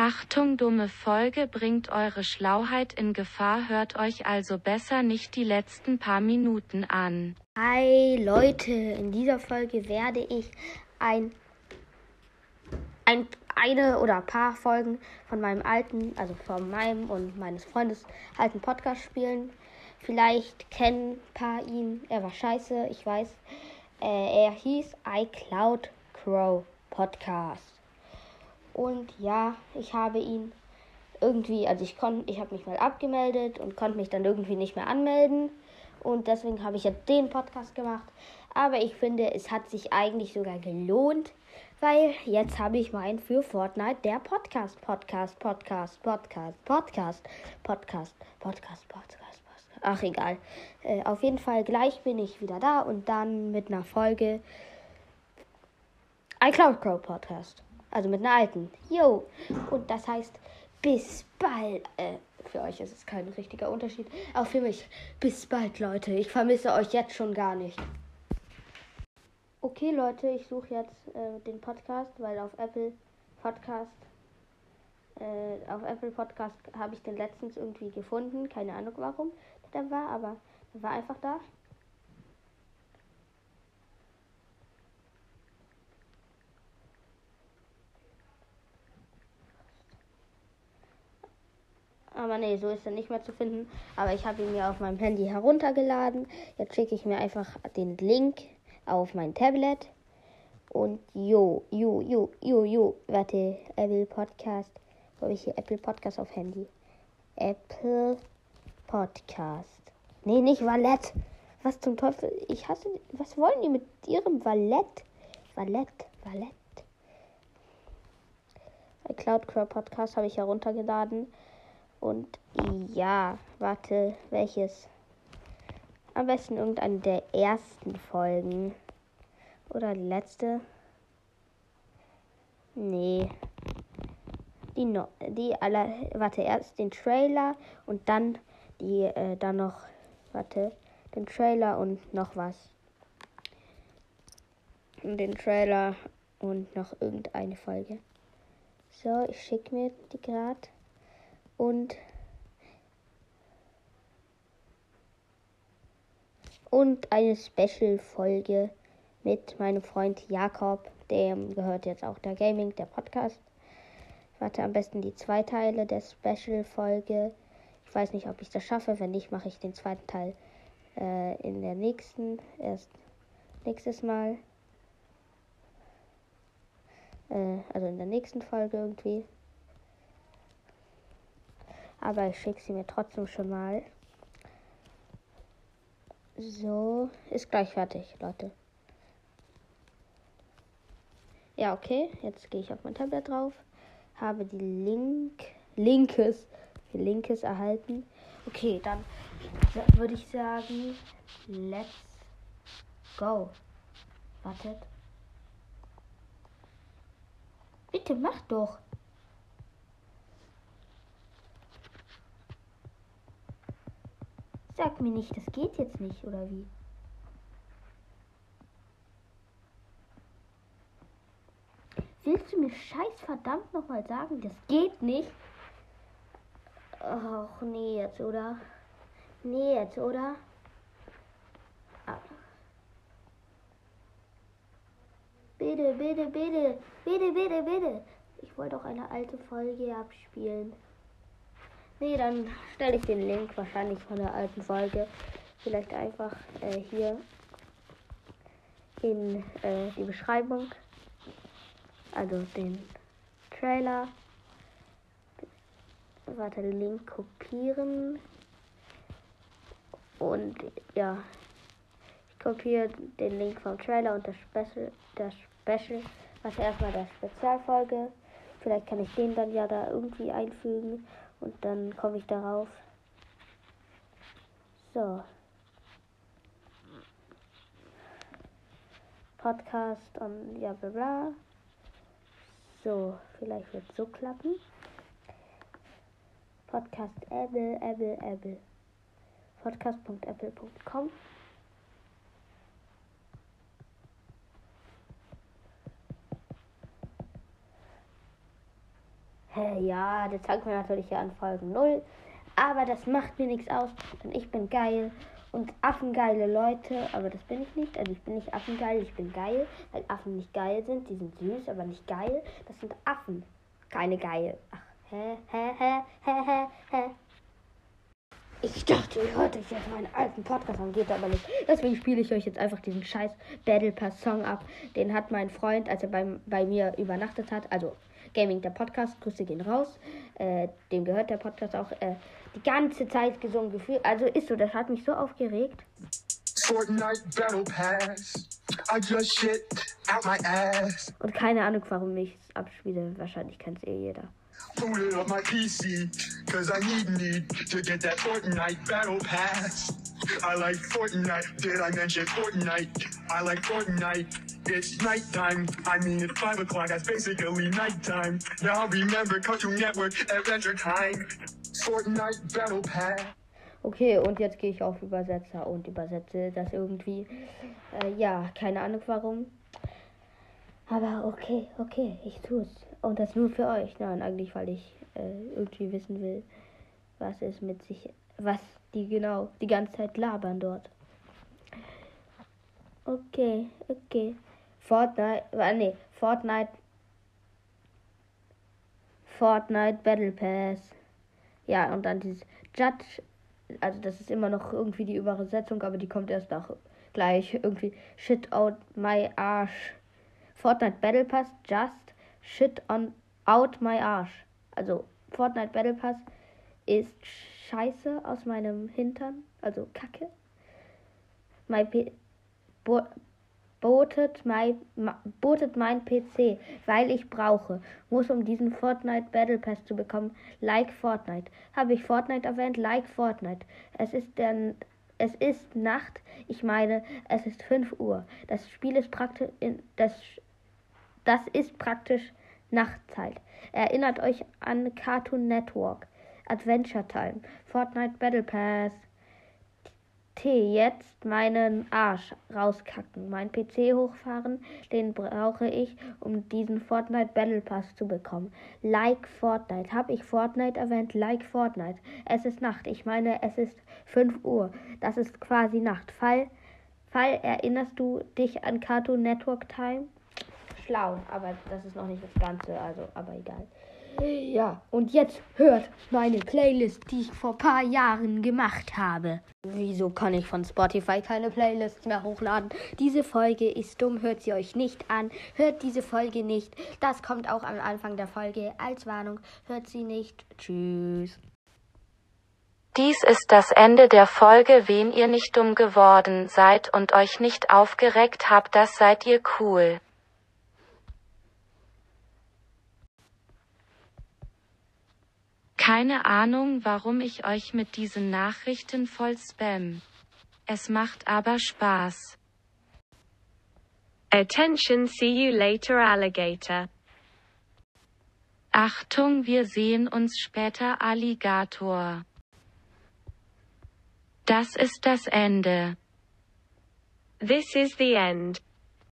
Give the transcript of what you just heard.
Achtung, dumme Folge bringt eure Schlauheit in Gefahr, hört euch also besser nicht die letzten paar Minuten an. Hi Leute, in dieser Folge werde ich ein, ein eine oder ein paar Folgen von meinem alten, also von meinem und meines Freundes alten Podcast spielen. Vielleicht kennen ein paar ihn. Er war scheiße, ich weiß. Äh, er hieß iCloud Crow Podcast. Und ja, ich habe ihn irgendwie, also ich konnte, ich habe mich mal abgemeldet und konnte mich dann irgendwie nicht mehr anmelden. Und deswegen habe ich ja den Podcast gemacht. Aber ich finde, es hat sich eigentlich sogar gelohnt, weil jetzt habe ich meinen für Fortnite der Podcast, Podcast, Podcast, Podcast, Podcast, Podcast, Podcast, Podcast, Podcast. Ach egal. Äh, auf jeden Fall gleich bin ich wieder da und dann mit einer Folge iCloud Crow Podcast. Also mit einer alten. Yo. Und das heißt, bis bald. Äh, für euch ist es kein richtiger Unterschied. Auch für mich. Bis bald, Leute. Ich vermisse euch jetzt schon gar nicht. Okay, Leute, ich suche jetzt äh, den Podcast, weil auf Apple Podcast, äh, auf Apple Podcast habe ich den letztens irgendwie gefunden. Keine Ahnung warum der war, aber der war einfach da. Aber nee, so ist er nicht mehr zu finden. Aber ich habe ihn mir auf meinem Handy heruntergeladen. Jetzt schicke ich mir einfach den Link auf mein Tablet. Und jo, jo, jo, jo, jo. Warte, Apple Podcast. Wo habe ich hier Apple Podcast auf Handy? Apple Podcast. Nee, nicht Valett. Was zum Teufel? Ich hasse. Was wollen die mit ihrem Valett? Valett, Valett. Cloud Crow Podcast habe ich heruntergeladen. Und ja, warte, welches? Am besten irgendeine der ersten Folgen. Oder die letzte? Nee. Die, no die aller. Warte, erst den Trailer und dann die, äh, dann noch. Warte, den Trailer und noch was. Den Trailer und noch irgendeine Folge. So, ich schicke mir die gerade und und eine Special-Folge mit meinem Freund Jakob, dem gehört jetzt auch der Gaming, der Podcast. Ich warte am besten die zwei Teile der Special-Folge. Ich weiß nicht, ob ich das schaffe. Wenn nicht, mache ich den zweiten Teil äh, in der nächsten, erst nächstes Mal. Äh, also in der nächsten Folge irgendwie. Aber ich schicke sie mir trotzdem schon mal. So, ist gleich fertig, Leute. Ja, okay. Jetzt gehe ich auf mein Tablet drauf. Habe die Link, Linkes, Linkes erhalten. Okay, dann würde ich sagen, let's go. Wartet. Bitte mach doch. Sag mir nicht, das geht jetzt nicht, oder wie? Willst du mir scheiß verdammt nochmal sagen, das geht nicht? Ach, nee, jetzt, oder? Nee, jetzt, oder? Ah. Bitte, bitte, bitte, bitte, bitte, bitte. Ich wollte auch eine alte Folge abspielen. Nee, dann stelle ich den Link wahrscheinlich von der alten Folge vielleicht einfach äh, hier in äh, die Beschreibung. Also den Trailer. Warte, Link kopieren. Und ja, ich kopiere den Link vom Trailer und das Special, das Special, was erstmal der Spezialfolge. Vielleicht kann ich den dann ja da irgendwie einfügen. Und dann komme ich darauf. So. Podcast und ja bla bla. So, vielleicht wird so klappen. Podcast Apple, Apple, Apple. Podcast.apple.com. Hä, ja, der zeigt mir natürlich ja an Folgen 0. Aber das macht mir nichts aus, denn ich bin geil und affengeile Leute, aber das bin ich nicht. Also ich bin nicht affengeil, ich bin geil, weil Affen nicht geil sind. Die sind süß, aber nicht geil. Das sind Affen, keine geil. Ach, hä, hä, hä, hä, hä, hä. Ich dachte, ihr hört euch jetzt meinen alten Podcast an, geht aber nicht. Deswegen spiele ich euch jetzt einfach diesen scheiß Battle Pass Song ab. Den hat mein Freund, als er bei, bei mir übernachtet hat, also Gaming der Podcast, Grüße gehen raus. Äh, dem gehört der Podcast auch äh, die ganze Zeit gesungen gefühlt. Also ist so, das hat mich so aufgeregt. Fortnite Battle Pass. I just shit out my ass. Und keine Ahnung, warum ich es abspiele. Wahrscheinlich kennt es eh jeder. Boot it up my PC, cause I need need to get that Fortnite Battle Pass. I like Fortnite, did I mention Fortnite? I like Fortnite. It's nighttime. I mean, it's 5 o'clock, that's basically nighttime. Now remember Cartoon Network Adventure Time. Fortnite Battle Pass. Okay, und jetzt gehe ich auf Übersetzer und übersetze das irgendwie. Äh, ja, keine Ahnung warum. Aber okay, okay, ich tue es. Und das nur für euch. Nein, eigentlich, weil ich äh, irgendwie wissen will, was es mit sich, was die genau die ganze Zeit labern dort. Okay, okay. Fortnite, äh, nee, Fortnite, Fortnite Battle Pass. Ja, und dann dieses Judge, also das ist immer noch irgendwie die Übersetzung, aber die kommt erst nach gleich irgendwie Shit out my Arsch. Fortnite Battle Pass, just shit on out my Arsch. Also Fortnite Battle Pass ist Scheiße aus meinem Hintern, also Kacke. My P botet mein, botet mein PC, weil ich brauche, muss um diesen Fortnite Battle Pass zu bekommen, like Fortnite. Habe ich Fortnite erwähnt? Like Fortnite. Es ist der, es ist Nacht, ich meine, es ist 5 Uhr. Das Spiel ist praktisch, das, das ist praktisch Nachtzeit. Erinnert euch an Cartoon Network, Adventure Time, Fortnite Battle Pass. T. Jetzt meinen Arsch rauskacken. Mein PC hochfahren, den brauche ich, um diesen Fortnite Battle Pass zu bekommen. Like Fortnite. Hab ich Fortnite erwähnt? Like Fortnite. Es ist Nacht. Ich meine, es ist 5 Uhr. Das ist quasi Nacht. Fall, Fall, erinnerst du dich an Cartoon Network Time? Schlau, aber das ist noch nicht das Ganze, also, aber egal. Ja, und jetzt hört meine Playlist, die ich vor paar Jahren gemacht habe. Wieso kann ich von Spotify keine Playlists mehr hochladen? Diese Folge ist dumm, hört sie euch nicht an. Hört diese Folge nicht. Das kommt auch am Anfang der Folge als Warnung. Hört sie nicht. Tschüss. Dies ist das Ende der Folge. Wen ihr nicht dumm geworden seid und euch nicht aufgeregt habt, das seid ihr cool. Keine Ahnung, warum ich euch mit diesen Nachrichten voll spam. Es macht aber Spaß. Attention, see you later, Alligator. Achtung, wir sehen uns später, Alligator. Das ist das Ende. This is the end.